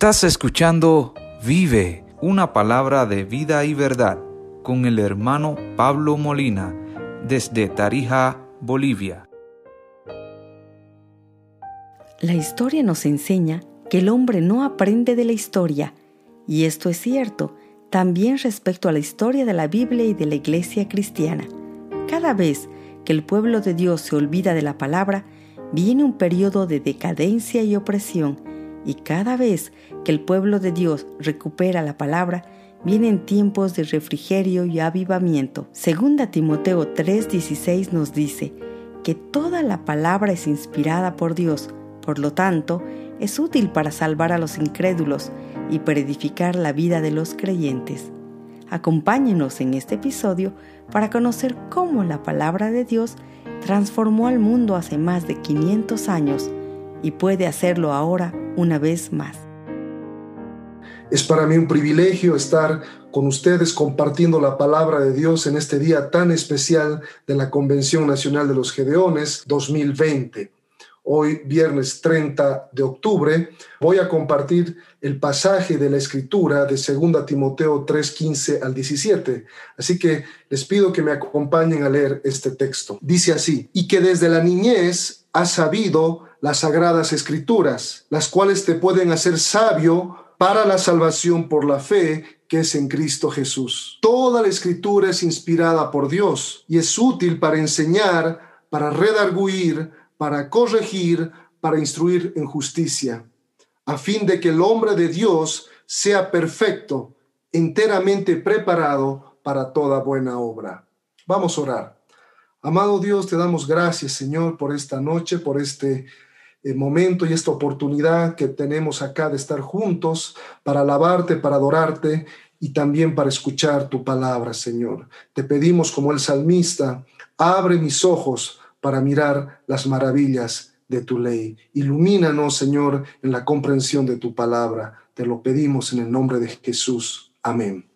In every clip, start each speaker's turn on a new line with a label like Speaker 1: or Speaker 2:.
Speaker 1: Estás escuchando Vive, una palabra de vida y verdad, con el hermano Pablo Molina, desde Tarija, Bolivia.
Speaker 2: La historia nos enseña que el hombre no aprende de la historia, y esto es cierto también respecto a la historia de la Biblia y de la iglesia cristiana. Cada vez que el pueblo de Dios se olvida de la palabra, viene un periodo de decadencia y opresión, y cada vez que el pueblo de Dios recupera la palabra, vienen tiempos de refrigerio y avivamiento. Segunda Timoteo 3:16 nos dice que toda la palabra es inspirada por Dios, por lo tanto, es útil para salvar a los incrédulos y para edificar la vida de los creyentes. Acompáñenos en este episodio para conocer cómo la palabra de Dios transformó al mundo hace más de 500 años y puede hacerlo ahora una vez más.
Speaker 3: Es para mí un privilegio estar con ustedes compartiendo la palabra de Dios en este día tan especial de la Convención Nacional de los Gedeones 2020 hoy viernes 30 de octubre, voy a compartir el pasaje de la escritura de 2 Timoteo 3, 15 al 17. Así que les pido que me acompañen a leer este texto. Dice así, y que desde la niñez has sabido las sagradas escrituras, las cuales te pueden hacer sabio para la salvación por la fe que es en Cristo Jesús. Toda la escritura es inspirada por Dios y es útil para enseñar, para redarguir, para corregir, para instruir en justicia, a fin de que el hombre de Dios sea perfecto, enteramente preparado para toda buena obra. Vamos a orar. Amado Dios, te damos gracias, Señor, por esta noche, por este momento y esta oportunidad que tenemos acá de estar juntos para alabarte, para adorarte y también para escuchar tu palabra, Señor. Te pedimos como el salmista, abre mis ojos para mirar las maravillas de tu ley. Ilumínanos, Señor, en la comprensión de tu palabra. Te lo pedimos en el nombre de Jesús. Amén.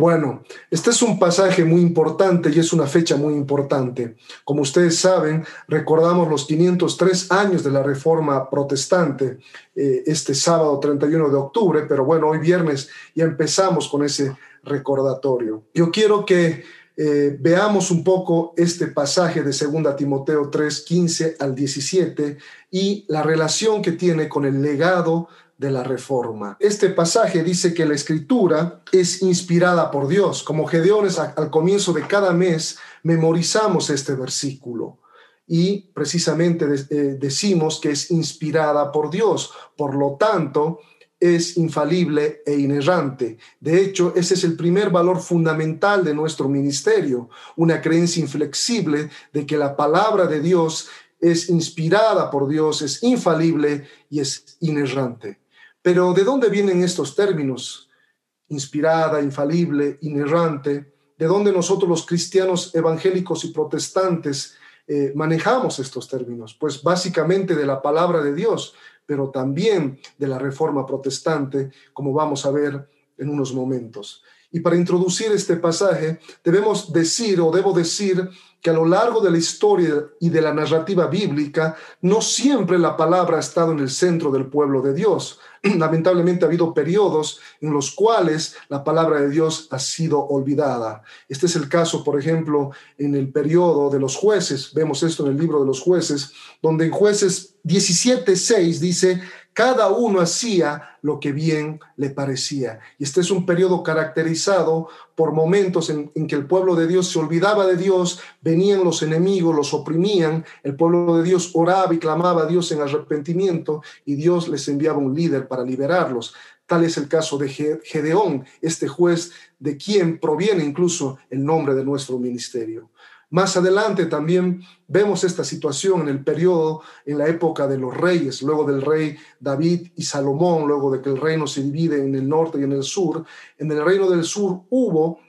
Speaker 3: Bueno, este es un pasaje muy importante y es una fecha muy importante. Como ustedes saben, recordamos los 503 años de la Reforma Protestante eh, este sábado 31 de octubre, pero bueno, hoy viernes ya empezamos con ese recordatorio. Yo quiero que eh, veamos un poco este pasaje de 2 Timoteo 3, 15 al 17 y la relación que tiene con el legado de la reforma. Este pasaje dice que la escritura es inspirada por Dios. Como Gedeones al comienzo de cada mes memorizamos este versículo y precisamente eh, decimos que es inspirada por Dios. Por lo tanto, es infalible e inerrante. De hecho, ese es el primer valor fundamental de nuestro ministerio, una creencia inflexible de que la palabra de Dios es inspirada por Dios, es infalible y es inerrante. Pero ¿de dónde vienen estos términos? Inspirada, infalible, inerrante. ¿De dónde nosotros los cristianos evangélicos y protestantes eh, manejamos estos términos? Pues básicamente de la palabra de Dios pero también de la reforma protestante, como vamos a ver en unos momentos. Y para introducir este pasaje, debemos decir o debo decir que a lo largo de la historia y de la narrativa bíblica, no siempre la palabra ha estado en el centro del pueblo de Dios. Lamentablemente ha habido periodos en los cuales la palabra de Dios ha sido olvidada. Este es el caso, por ejemplo, en el periodo de los jueces. Vemos esto en el libro de los jueces, donde en jueces 17.6 dice, cada uno hacía lo que bien le parecía. Y este es un periodo caracterizado por momentos en, en, que el pueblo de Dios se olvidaba de Dios, venían los enemigos, los oprimían, el pueblo de Dios oraba y clamaba a Dios en arrepentimiento y Dios les enviaba un líder para liberarlos. Tal es el caso de Gedeón, este juez de quien proviene incluso el nombre de nuestro ministerio. Más adelante también vemos esta situación en el periodo, en la época de los reyes, luego del rey David y Salomón, luego de que el reino se divide en el norte y en el sur. En el reino del sur hubo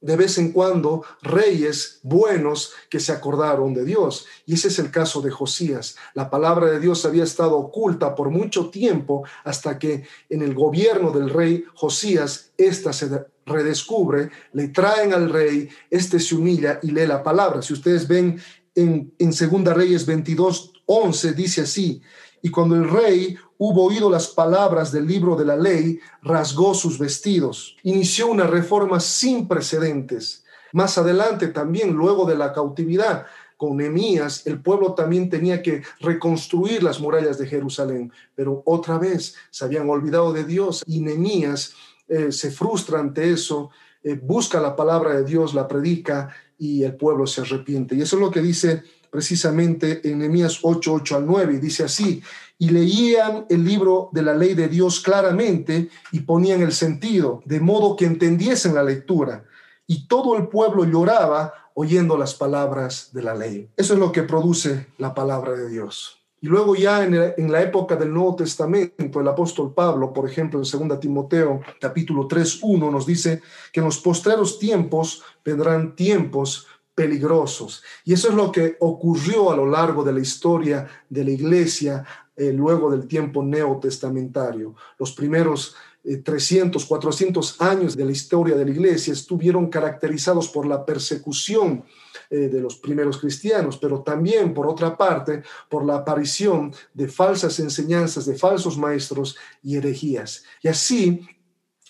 Speaker 3: de vez en cuando reyes buenos que se acordaron de Dios. Y ese es el caso de Josías. La palabra de Dios había estado oculta por mucho tiempo hasta que en el gobierno del rey Josías, esta se redescubre, le traen al rey, este se humilla y lee la palabra. Si ustedes ven en, en Segunda Reyes 22, 11, dice así, Y cuando el rey hubo oído las palabras del libro de la ley, rasgó sus vestidos. Inició una reforma sin precedentes. Más adelante también, luego de la cautividad, con Nehemías, el pueblo también tenía que reconstruir las murallas de Jerusalén, pero otra vez se habían olvidado de Dios y Nehemías eh, se frustra ante eso, eh, busca la palabra de Dios, la predica y el pueblo se arrepiente. Y eso es lo que dice precisamente en Nehemías 8, 8 al 9, y dice así, y leían el libro de la ley de Dios claramente y ponían el sentido, de modo que entendiesen la lectura. Y todo el pueblo lloraba oyendo las palabras de la ley. Eso es lo que produce la palabra de Dios. Y luego ya en, la época del Nuevo Testamento, el apóstol Pablo, por ejemplo, en 2 Timoteo capítulo 3, 1, nos dice que en los postreros tiempos vendrán tiempos peligrosos. Y eso es lo que ocurrió a lo largo de la historia de la iglesia eh, luego del tiempo neotestamentario. Los primeros 300, eh, 400 años de la historia de la iglesia estuvieron caracterizados por la persecución eh, de los primeros cristianos, pero también, por otra parte, por la aparición de falsas enseñanzas, de falsos maestros y herejías. Y así,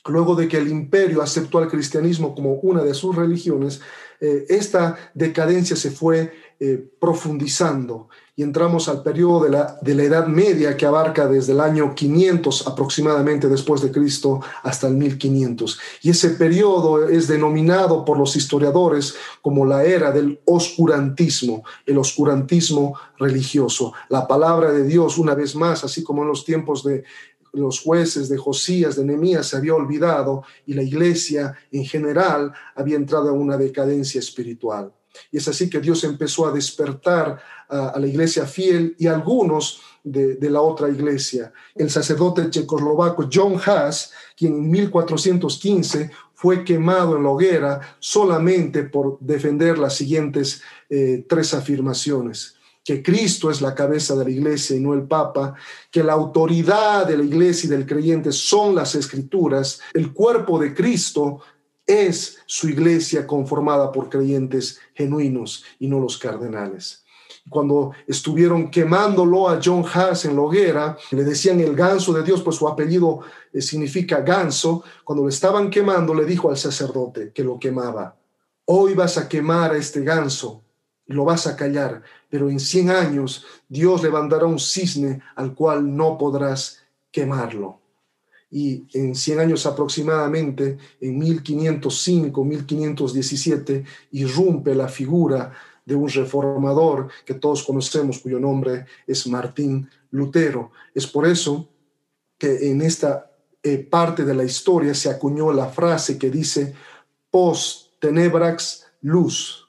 Speaker 3: luego de que el imperio aceptó al cristianismo como una de sus religiones, esta decadencia se fue profundizando y entramos al periodo de la, de la Edad Media que abarca desde el año 500 aproximadamente después de Cristo hasta el 1500. Y ese periodo es denominado por los historiadores como la era del oscurantismo, el oscurantismo religioso. La palabra de Dios, una vez más, así como en los tiempos de los jueces de Josías, de Nehemías, se había olvidado y la iglesia en general había entrado en una decadencia espiritual. Y es así que Dios empezó a despertar a, la iglesia fiel y algunos de, la otra iglesia. El sacerdote checoslovaco John Haas, quien en 1415 fue quemado en la hoguera solamente por defender las siguientes eh, tres afirmaciones que Cristo es la cabeza de la iglesia y no el Papa, que la autoridad de la iglesia y del creyente son las escrituras, el cuerpo de Cristo es su iglesia conformada por creyentes genuinos y no los cardenales. Cuando estuvieron quemándolo a John Haas en la hoguera, le decían el ganso de Dios, pues su apellido eh, significa ganso. Cuando lo estaban quemando, le dijo al sacerdote que lo quemaba: Hoy vas a quemar a este ganso lo vas a callar, pero en 100 años Dios levantará un cisne al cual no podrás quemarlo y en 100 años aproximadamente, en 1505, 1517, irrumpe la figura de un reformador que todos conocemos, cuyo nombre es Martín Lutero. Es por eso que en esta eh, parte de la historia se acuñó la frase que dice post tenebrax luz,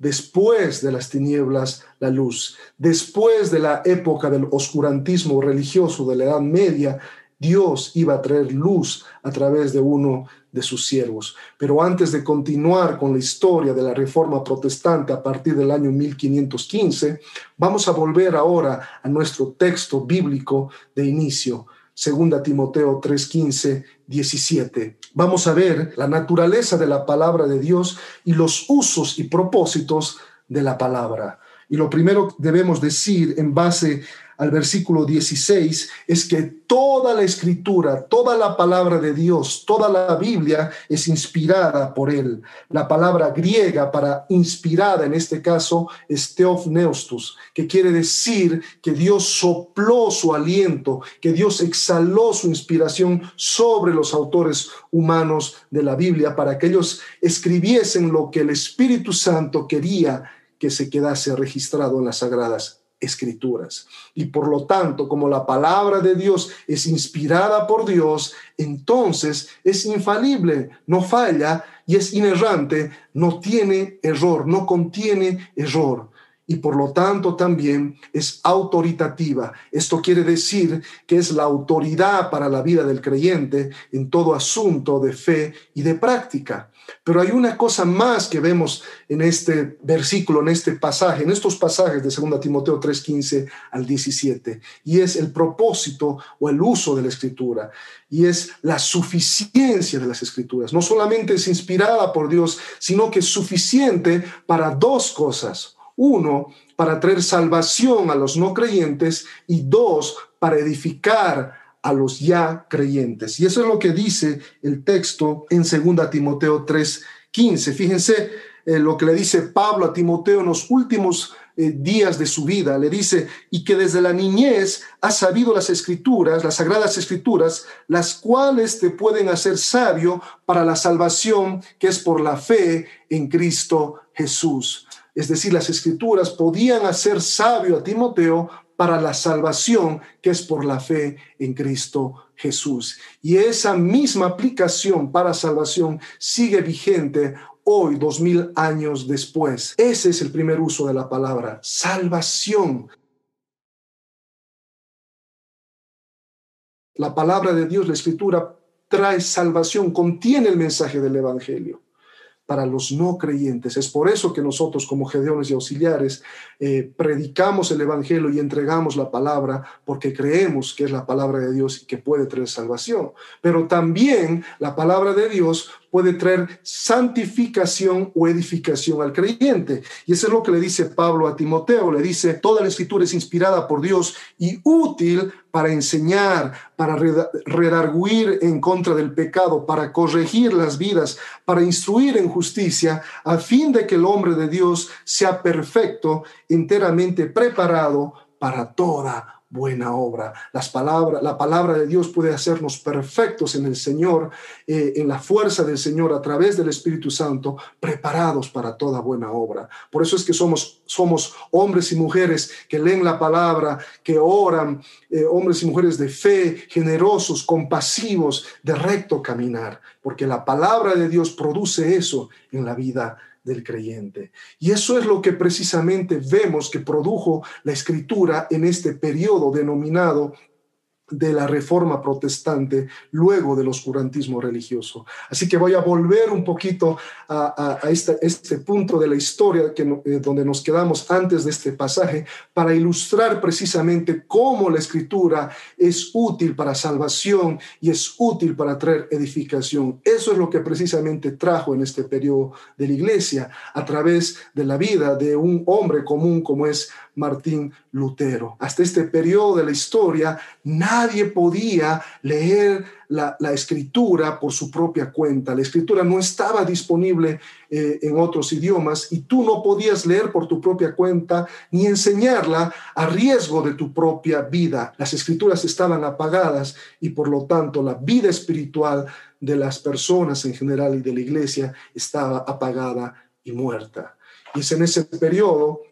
Speaker 3: después de las tinieblas la luz, después de la época del oscurantismo religioso de la Edad Media, Dios iba a traer luz a través de uno de sus siervos. Pero antes de continuar con la historia de la reforma protestante a partir del año 1515, vamos a volver ahora a nuestro texto bíblico de inicio, 2 Timoteo 3:15, 17. Vamos a ver la naturaleza de la palabra de Dios y los usos y propósitos de la palabra. Y lo primero que debemos decir en base al versículo 16 es que toda la escritura, toda la palabra de Dios, toda la Biblia es inspirada por Él. La palabra griega para inspirada en este caso es theopneustos, que quiere decir que Dios sopló su aliento, que Dios exhaló su inspiración sobre los autores humanos de la Biblia para que ellos escribiesen lo que el Espíritu Santo quería que se quedase registrado en las sagradas escrituras. Y por lo tanto, como la palabra de Dios es inspirada por Dios, entonces es infalible, no falla y es inerrante, no tiene error, no contiene error. Y por lo tanto también es autoritativa. Esto quiere decir que es la autoridad para la vida del creyente en todo asunto de fe y de práctica. Pero hay una cosa más que vemos en este versículo, en este pasaje, en estos pasajes de 2 Timoteo 3:15 al 17, y es el propósito o el uso de la escritura, y es la suficiencia de las escrituras. No solamente es inspirada por Dios, sino que es suficiente para dos cosas. Uno, para traer salvación a los no creyentes y dos, para edificar a los ya creyentes. Y eso es lo que dice el texto en 2 Timoteo 3:15. Fíjense eh, lo que le dice Pablo a Timoteo en los últimos eh, días de su vida. Le dice, y que desde la niñez ha sabido las escrituras, las sagradas escrituras, las cuales te pueden hacer sabio para la salvación que es por la fe en Cristo Jesús. Es decir, las escrituras podían hacer sabio a Timoteo para la salvación que es por la fe en Cristo Jesús. Y esa misma aplicación para salvación sigue vigente hoy, dos mil años después. Ese es el primer uso de la palabra, salvación. La palabra de Dios, la escritura, trae salvación, contiene el mensaje del Evangelio para los no creyentes. Es por eso que nosotros como gedeones y auxiliares eh, predicamos el Evangelio y entregamos la palabra porque creemos que es la palabra de Dios y que puede traer salvación. Pero también la palabra de Dios puede traer santificación o edificación al creyente. Y eso es lo que le dice Pablo a Timoteo. Le dice, toda la escritura es inspirada por Dios y útil para enseñar, para redarguir en contra del pecado, para corregir las vidas, para instruir en justicia, a fin de que el hombre de Dios sea perfecto, enteramente preparado para toda buena obra. Las palabras, la palabra de Dios puede hacernos perfectos en el Señor, eh, en la fuerza del Señor a través del Espíritu Santo, preparados para toda buena obra. Por eso es que somos, somos hombres y mujeres que leen la palabra, que oran, eh, hombres y mujeres de fe, generosos, compasivos, de recto caminar, porque la palabra de Dios produce eso en la vida del creyente. Y eso es lo que precisamente vemos que produjo la escritura en este periodo denominado de la reforma protestante luego del oscurantismo religioso. Así que voy a volver un poquito a, este, este, punto de la historia que, eh, donde nos quedamos antes de este pasaje para ilustrar precisamente cómo la escritura es útil para salvación y es útil para traer edificación. Eso es lo que precisamente trajo en este periodo de la iglesia a través de la vida de un hombre común como es Martín Lutero. Hasta este periodo de la historia, nadie podía leer la, escritura por su propia cuenta. La escritura no estaba disponible eh, en otros idiomas y tú no podías leer por tu propia cuenta ni enseñarla a riesgo de tu propia vida. Las escrituras estaban apagadas y por lo tanto la vida espiritual de las personas en general y de la iglesia estaba apagada y muerta. Y es en ese periodo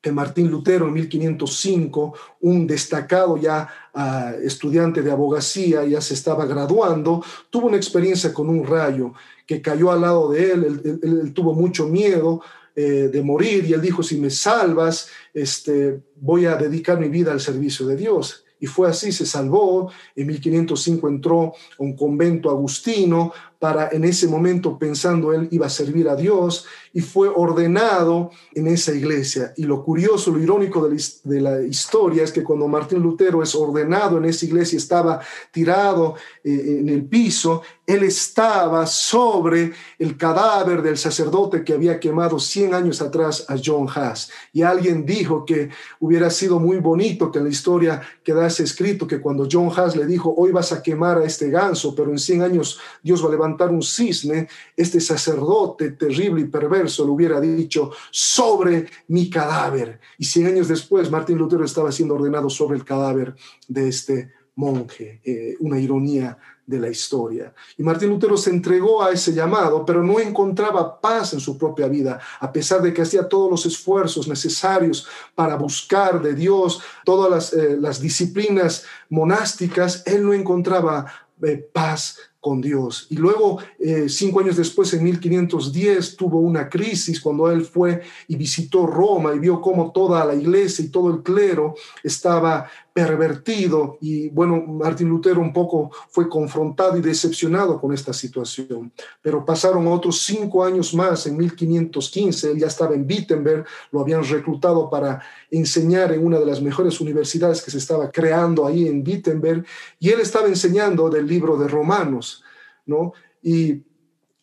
Speaker 3: que Martín Lutero en 1505, un destacado ya ah, estudiante de abogacía, ya se estaba graduando, tuvo una experiencia con un rayo que cayó al lado de él, él, tuvo mucho miedo eh, de morir y él dijo, si me salvas, este, voy a dedicar mi vida al servicio de Dios. Y fue así, se salvó. En 1505 entró a un convento agustino para en ese momento pensando él iba a servir a Dios y fue ordenado en esa iglesia. Y lo curioso, lo irónico de la, historia es que cuando Martín Lutero es ordenado en esa iglesia, estaba tirado eh, en el piso, él estaba sobre el cadáver del sacerdote que había quemado 100 años atrás a John Haas. Y alguien dijo que hubiera sido muy bonito que en la historia quedase escrito que cuando John Haas le dijo, hoy vas a quemar a este ganso, pero en 100 años Dios va a levantar un cisne, este sacerdote terrible y perverso le hubiera dicho sobre mi cadáver. Y cien años después, Martín Lutero estaba siendo ordenado sobre el cadáver de este monje, eh, una ironía de la historia. Y Martín Lutero se entregó a ese llamado, pero no encontraba paz en su propia vida, a pesar de que hacía todos los esfuerzos necesarios para buscar de Dios todas las, eh, disciplinas monásticas, él no encontraba eh, paz Dios. Y luego, eh, cinco años después, en 1510, tuvo una crisis cuando él fue y visitó Roma y vio cómo toda la iglesia y todo el clero estaba pervertido. Y bueno, Martín Lutero un poco fue confrontado y decepcionado con esta situación. Pero pasaron otros cinco años más, en 1515, él ya estaba en Wittenberg, lo habían reclutado para enseñar en una de las mejores universidades que se estaba creando ahí en Wittenberg, y él estaba enseñando del libro de Romanos. ¿no? Y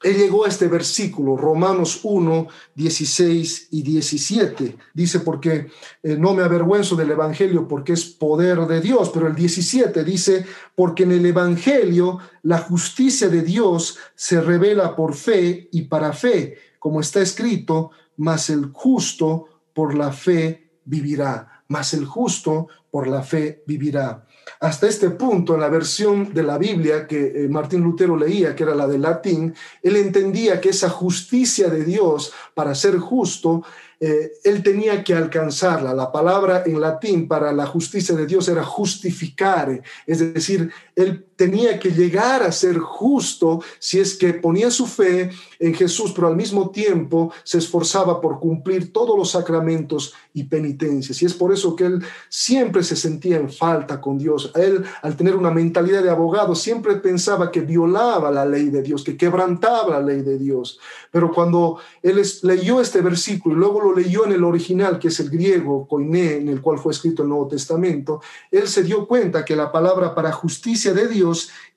Speaker 3: él llegó a este versículo, Romanos 1, 16 y 17. Dice, porque eh, no me avergüenzo del Evangelio porque es poder de Dios, pero el 17 dice, porque en el Evangelio la justicia de Dios se revela por fe y para fe, como está escrito, mas el justo por la fe vivirá, mas el justo por la fe vivirá. Hasta este punto, en la versión de la Biblia que eh, Martín Lutero leía, que era la de latín, él entendía que esa justicia de Dios para ser justo eh, él tenía que alcanzarla. La palabra en latín para la justicia de Dios era justificare, es decir, él tenía que llegar a ser justo si es que ponía su fe en Jesús, pero al mismo tiempo se esforzaba por cumplir todos los sacramentos y penitencias. Y es por eso que él siempre se sentía en falta con Dios. Él, al tener una mentalidad de abogado, siempre pensaba que violaba la ley de Dios, que quebrantaba la ley de Dios. Pero cuando él leyó este versículo y luego lo leyó en el original, que es el griego, koiné, en el cual fue escrito el Nuevo Testamento, él se dio cuenta que la palabra para justicia de Dios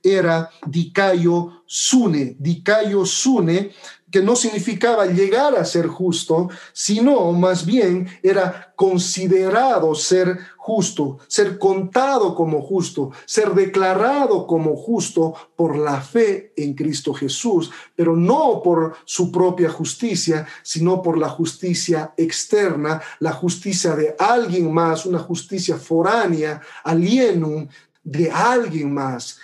Speaker 3: era dikaio sune, dikaio sune, que no significaba llegar a ser justo, sino más bien era considerado ser justo, ser contado como justo, ser declarado como justo por la fe en Cristo Jesús, pero no por su propia justicia, sino por la justicia externa, la justicia de alguien más, una justicia foránea, alienum de alguien más.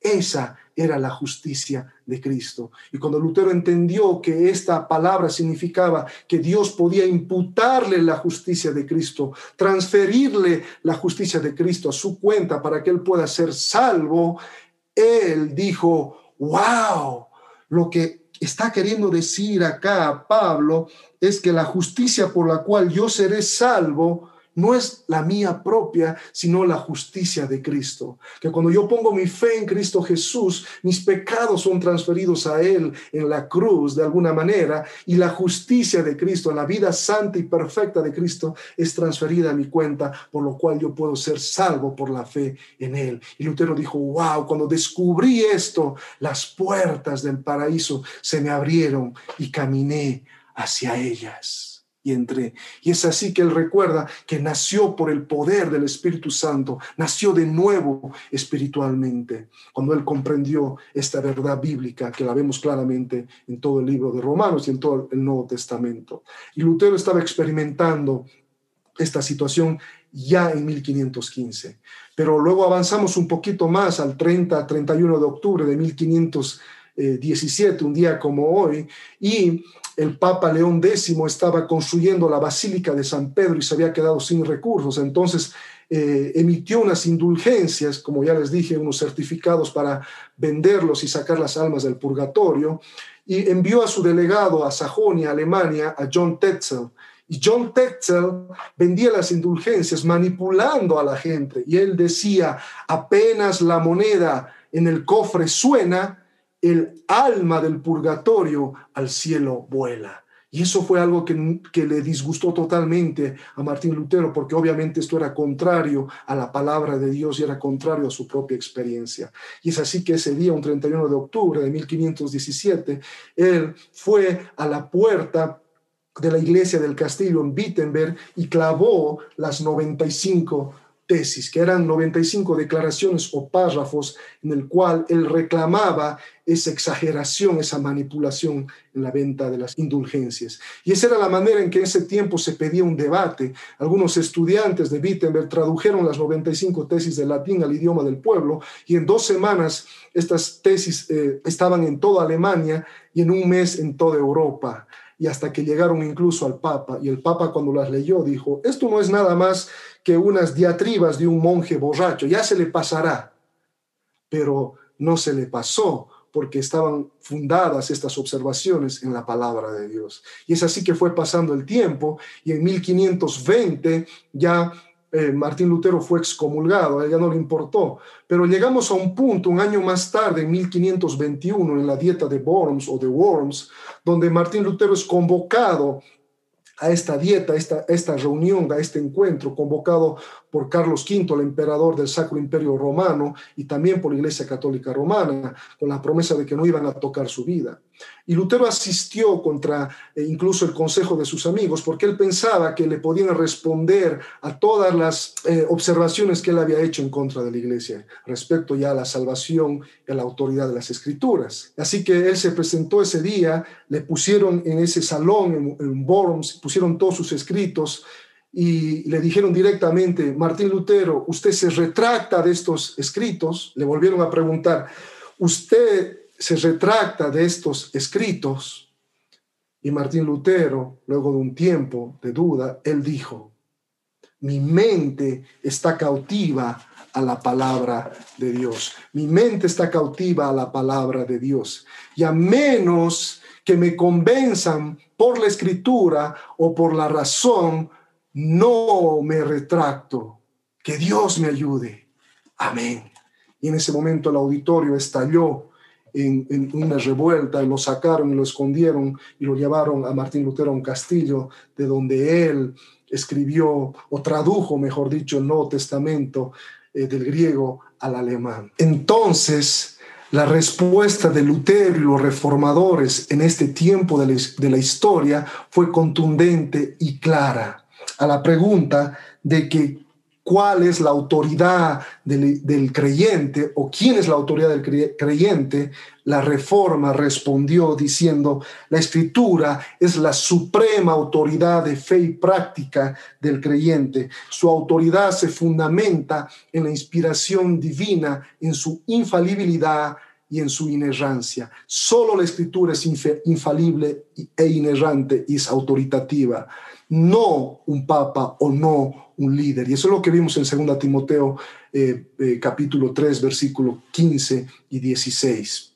Speaker 3: Esa era la justicia de Cristo. Y cuando Lutero entendió que esta palabra significaba que Dios podía imputarle la justicia de Cristo, transferirle la justicia de Cristo a su cuenta para que él pueda ser salvo, él dijo, wow, lo que está queriendo decir acá Pablo es que la justicia por la cual yo seré salvo, no es la mía propia, sino la justicia de Cristo. Que cuando yo pongo mi fe en Cristo Jesús, mis pecados son transferidos a Él en la cruz de alguna manera y la justicia de Cristo, la vida santa y perfecta de Cristo es transferida a mi cuenta, por lo cual yo puedo ser salvo por la fe en Él. Y Lutero dijo, wow, cuando descubrí esto, las puertas del paraíso se me abrieron y caminé hacia ellas y entré. Y es así que él recuerda que nació por el poder del Espíritu Santo, nació de nuevo espiritualmente, cuando él comprendió esta verdad bíblica que la vemos claramente en todo el libro de Romanos y en todo el Nuevo Testamento. Y Lutero estaba experimentando esta situación ya en 1515. Pero luego avanzamos un poquito más al 30, 31 de octubre de 1517, un día como hoy, y el Papa León X estaba construyendo la Basílica de San Pedro y se había quedado sin recursos. Entonces eh, emitió unas indulgencias, como ya les dije, unos certificados para venderlos y sacar las almas del purgatorio, y envió a su delegado a Sajonia, Alemania, a John Tetzel. Y John Tetzel vendía las indulgencias manipulando a la gente. Y él decía, apenas la moneda en el cofre suena, el alma del purgatorio al cielo vuela. Y eso fue algo que, que, le disgustó totalmente a Martín Lutero, porque obviamente esto era contrario a la palabra de Dios y era contrario a su propia experiencia. Y es así que ese día, un 31 de octubre de 1517, él fue a la puerta de la iglesia del castillo en Wittenberg y clavó las 95 tesis, que eran 95 declaraciones o párrafos en el cual él reclamaba esa exageración, esa manipulación en la venta de las indulgencias. Y esa era la manera en que en ese tiempo se pedía un debate. Algunos estudiantes de Wittenberg tradujeron las 95 tesis de latín al idioma del pueblo y en dos semanas estas tesis eh, estaban en toda Alemania y en un mes en toda Europa y hasta que llegaron incluso al Papa. Y el Papa cuando las leyó dijo, esto no es nada más que unas diatribas de un monje borracho, ya se le pasará. Pero no se le pasó porque estaban fundadas estas observaciones en la palabra de Dios. Y es así que fue pasando el tiempo y en 1520 ya eh, Martín Lutero fue excomulgado, a ella no le importó. Pero llegamos a un punto, un año más tarde, en 1521, en la dieta de Worms o de Worms, donde Martín Lutero es convocado a esta dieta, a esta, esta reunión, a este encuentro convocado por Carlos V, el emperador del Sacro Imperio Romano, y también por la Iglesia Católica Romana, con la promesa de que no iban a tocar su vida. Y Lutero asistió contra eh, incluso el consejo de sus amigos porque él pensaba que le podían responder a todas las eh, observaciones que él había hecho en contra de la iglesia respecto ya a la salvación y a la autoridad de las escrituras. Así que él se presentó ese día, le pusieron en ese salón, en, en Worms, pusieron todos sus escritos y le dijeron directamente, Martín Lutero, usted se retracta de estos escritos. Le volvieron a preguntar, usted se retracta de estos escritos y Martín Lutero, luego de un tiempo de duda, él dijo, mi mente está cautiva a la palabra de Dios. Mi mente está cautiva a la palabra de Dios. Y a menos que me convenzan por la escritura o por la razón, no me retracto. Que Dios me ayude. Amén. Y en ese momento el auditorio estalló en, una revuelta y lo sacaron y lo escondieron y lo llevaron a Martín Lutero a un castillo de donde él escribió o tradujo, mejor dicho, el Nuevo Testamento eh, del griego al alemán. Entonces, la respuesta de Lutero y los reformadores en este tiempo de la, de la historia fue contundente y clara a la pregunta de que cuál es la autoridad del, creyente o quién es la autoridad del creyente, la reforma respondió diciendo, la escritura es la suprema autoridad de fe y práctica del creyente. Su autoridad se fundamenta en la inspiración divina, en su infalibilidad y en su inerrancia. Solo la escritura es infalible e inerrante y es autoritativa no un papa o no un líder. Y eso es lo que vimos en 2 Timoteo eh, eh, capítulo 3, versículo 15 y 16.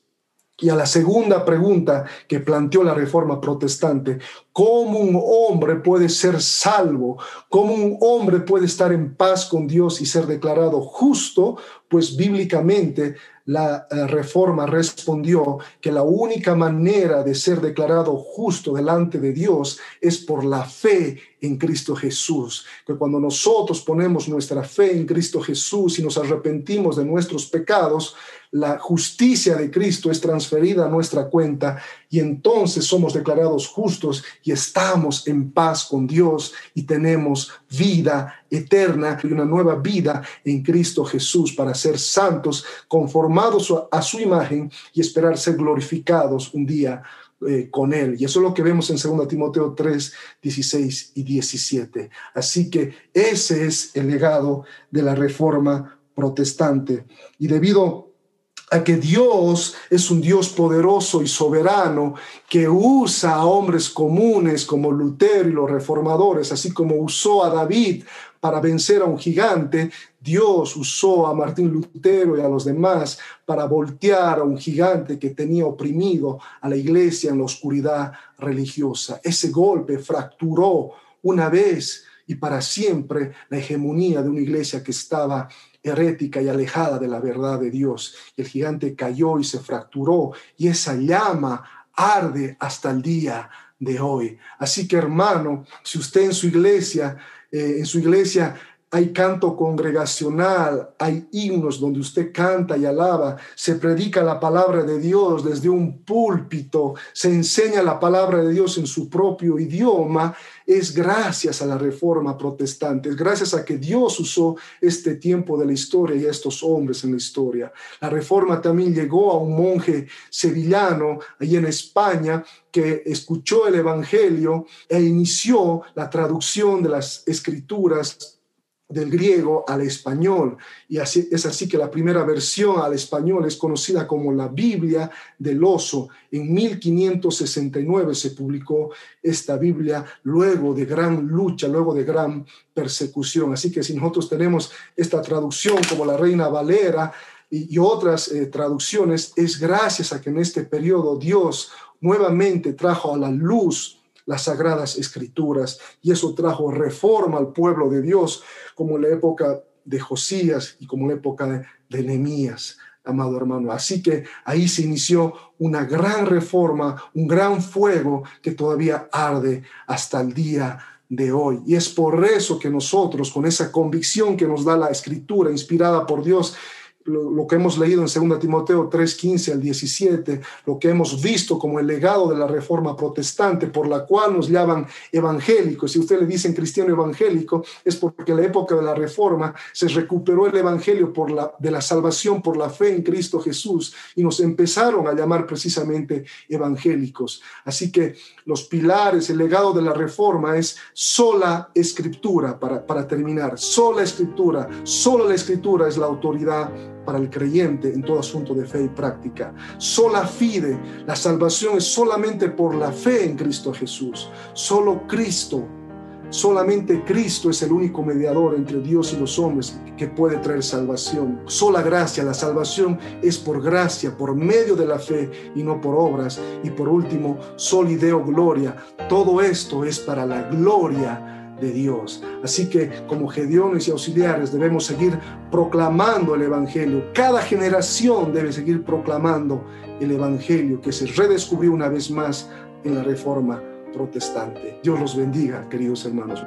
Speaker 3: Y a la segunda pregunta que planteó la reforma protestante, ¿cómo un hombre puede ser salvo? ¿Cómo un hombre puede estar en paz con Dios y ser declarado justo? Pues bíblicamente la eh, reforma respondió que la única manera de ser declarado justo delante de Dios es por la fe en Cristo Jesús. Que cuando nosotros ponemos nuestra fe en Cristo Jesús y nos arrepentimos de nuestros pecados, la justicia de Cristo es transferida a nuestra cuenta y entonces somos declarados justos y estamos en paz con Dios y tenemos vida eterna y una nueva vida en Cristo Jesús para ser santos, conformados a su imagen y esperar ser glorificados un día eh, con Él. Y eso es lo que vemos en 2 Timoteo 3, 16 y 17. Así que ese es el legado de la reforma protestante. Y debido a que Dios es un Dios poderoso y soberano que usa a hombres comunes como Lutero y los reformadores, así como usó a David para vencer a un gigante, Dios usó a Martín Lutero y a los demás para voltear a un gigante que tenía oprimido a la iglesia en la oscuridad religiosa. Ese golpe fracturó una vez y para siempre la hegemonía de una iglesia que estaba herética y alejada de la verdad de Dios. El gigante cayó y se fracturó y esa llama arde hasta el día de hoy. Así que hermano, si usted en su iglesia, eh, en su iglesia hay canto congregacional, hay himnos donde usted canta y alaba, se predica la palabra de Dios desde un púlpito, se enseña la palabra de Dios en su propio idioma, es gracias a la reforma protestante, es gracias a que Dios usó este tiempo de la historia y a estos hombres en la historia. La reforma también llegó a un monje sevillano allí en España que escuchó el Evangelio e inició la traducción de las escrituras del griego al español. Y así, es así que la primera versión al español es conocida como la Biblia del oso. En 1569 se publicó esta Biblia luego de gran lucha, luego de gran persecución. Así que si nosotros tenemos esta traducción como la Reina Valera y, otras eh, traducciones, es gracias a que en este periodo Dios nuevamente trajo a la luz las sagradas escrituras y eso trajo reforma al pueblo de Dios como en la época de Josías y como en la época de, Nehemías, amado hermano. Así que ahí se inició una gran reforma, un gran fuego que todavía arde hasta el día de hoy. Y es por eso que nosotros, con esa convicción que nos da la escritura inspirada por Dios, lo, que hemos leído en 2 Timoteo 3, 15 al 17, lo que hemos visto como el legado de la reforma protestante, por la cual nos llaman evangélicos. Si usted le dicen cristiano evangélico, es porque en la época de la reforma se recuperó el evangelio por la, de la salvación por la fe en Cristo Jesús y nos empezaron a llamar precisamente evangélicos. Así que los pilares, el legado de la reforma es sola escritura, para, para terminar, sola escritura, solo la escritura es la autoridad para el creyente en todo asunto de fe y práctica. Sola fide, la salvación es solamente por la fe en Cristo Jesús. Solo Cristo, solamente Cristo es el único mediador entre Dios y los hombres que puede traer salvación. Sola gracia, la salvación es por gracia, por medio de la fe y no por obras. Y por último, solideo gloria. Todo esto es para la gloria de Dios. Así que como gediones y auxiliares debemos seguir proclamando el Evangelio. Cada generación debe seguir proclamando el Evangelio que se redescubrió una vez más en la Reforma protestante. Dios los bendiga, queridos hermanos.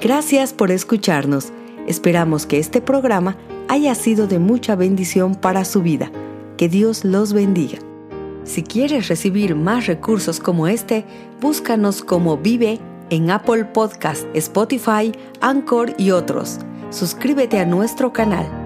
Speaker 2: Gracias por escucharnos. Esperamos que este programa haya sido de mucha bendición para su vida. Que Dios los bendiga. Si quieres recibir más recursos como este, búscanos como Vive en Apple Podcast, Spotify, Anchor y otros. Suscríbete a nuestro canal.